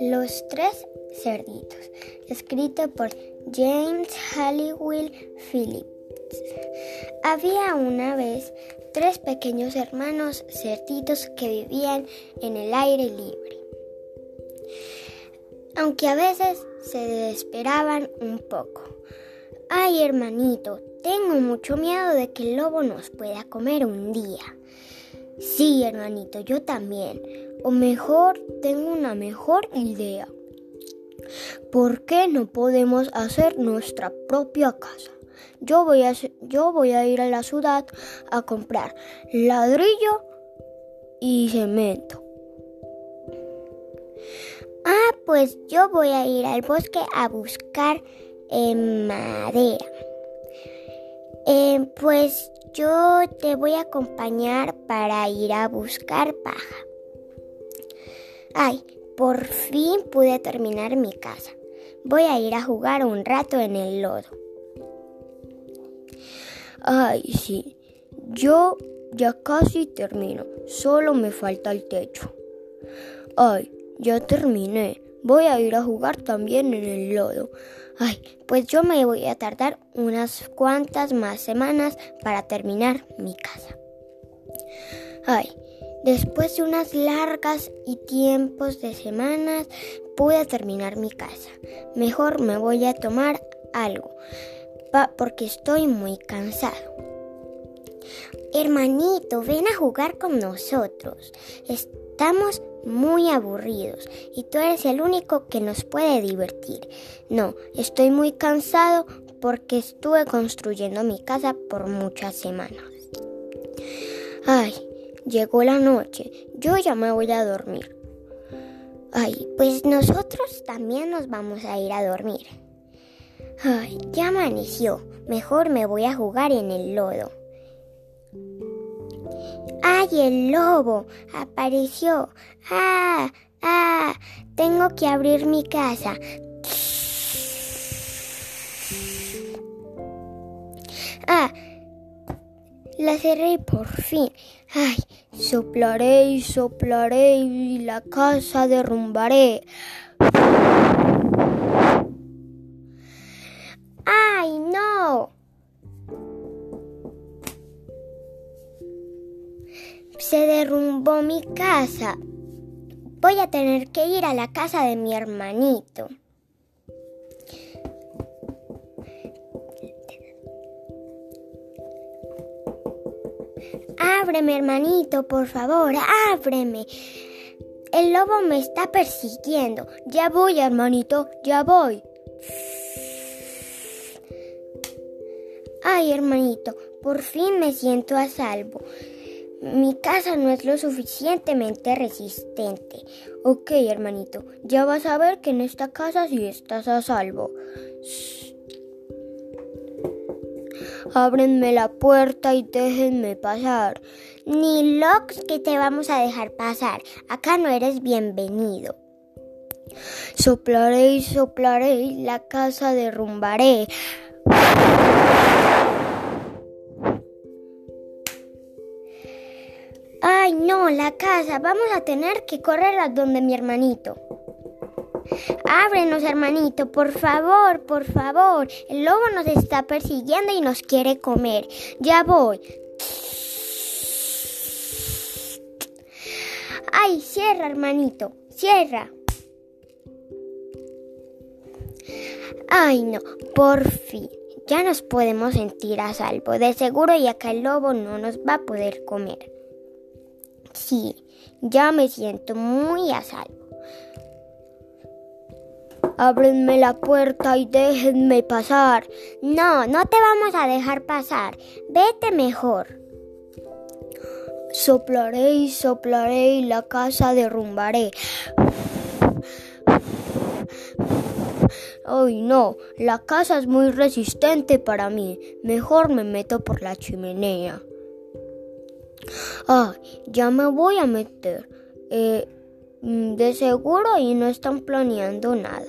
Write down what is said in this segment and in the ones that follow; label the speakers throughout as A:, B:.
A: Los tres cerditos, escrito por James Halliwell Phillips. Había una vez tres pequeños hermanos cerditos que vivían en el aire libre. Aunque a veces se desesperaban un poco. Ay, hermanito, tengo mucho miedo de que el lobo nos pueda comer un día. Sí, hermanito, yo también. O mejor, tengo una mejor idea. ¿Por qué no podemos hacer nuestra propia casa? Yo voy a, yo voy a ir a la ciudad a comprar ladrillo y cemento.
B: Ah, pues yo voy a ir al bosque a buscar eh, madera. Eh, pues yo te voy a acompañar para ir a buscar paja. Ay, por fin pude terminar mi casa. Voy a ir a jugar un rato en el lodo.
A: Ay, sí. Yo ya casi termino. Solo me falta el techo. Ay, ya terminé. Voy a ir a jugar también en el lodo. Ay, pues yo me voy a tardar unas cuantas más semanas para terminar mi casa. Ay, después de unas largas y tiempos de semanas pude terminar mi casa. Mejor me voy a tomar algo porque estoy muy cansado.
B: Hermanito, ven a jugar con nosotros. Estamos muy aburridos y tú eres el único que nos puede divertir.
A: No, estoy muy cansado porque estuve construyendo mi casa por muchas semanas. Ay, llegó la noche, yo ya me voy a dormir.
B: Ay, pues nosotros también nos vamos a ir a dormir.
A: Ay, ya amaneció, mejor me voy a jugar en el lodo.
B: ¡Ay, el lobo! Apareció. ¡Ah! ¡Ah! Tengo que abrir mi casa.
A: ¡Ah! La cerré por fin. ¡Ay! Soplaré y soplaré y la casa derrumbaré.
B: ¡Ay, no! Se derrumbó mi casa. Voy a tener que ir a la casa de mi hermanito. Ábreme, hermanito, por favor, ábreme. El lobo me está persiguiendo.
A: Ya voy, hermanito, ya voy.
B: Ay, hermanito, por fin me siento a salvo. Mi casa no es lo suficientemente resistente.
A: Ok, hermanito, ya vas a ver que en esta casa sí estás a salvo. Ábrenme la puerta y déjenme pasar.
B: Ni locks que te vamos a dejar pasar. Acá no eres bienvenido.
A: Soplaré y soplaré y la casa derrumbaré.
B: Ay, no, la casa. Vamos a tener que correr a donde mi hermanito. Ábrenos, hermanito, por favor, por favor. El lobo nos está persiguiendo y nos quiere comer. Ya voy. Ay, cierra, hermanito, cierra.
A: Ay, no, por fin. Ya nos podemos sentir a salvo. De seguro y acá el lobo no nos va a poder comer. Sí, ya me siento muy a salvo. Ábrenme la puerta y déjenme pasar.
B: No, no te vamos a dejar pasar. Vete mejor.
A: Soplaré y soplaré y la casa derrumbaré. Ay, no, la casa es muy resistente para mí. Mejor me meto por la chimenea. Ah, ya me voy a meter. Eh, mm, de seguro y no están planeando nada.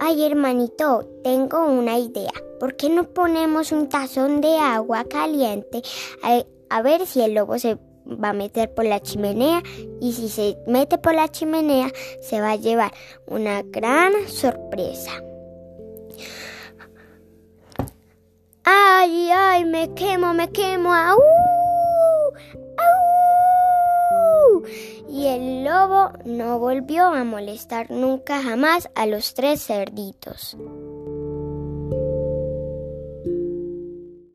B: Ay, hermanito, tengo una idea. ¿Por qué no ponemos un tazón de agua caliente a, ver si el lobo se va a meter por la chimenea y si se mete por la chimenea se va a llevar una gran sorpresa. ¡Ay, ay! Me quemo, me quemo. ¡Au! Y el lobo no volvió a molestar nunca jamás a los tres cerditos.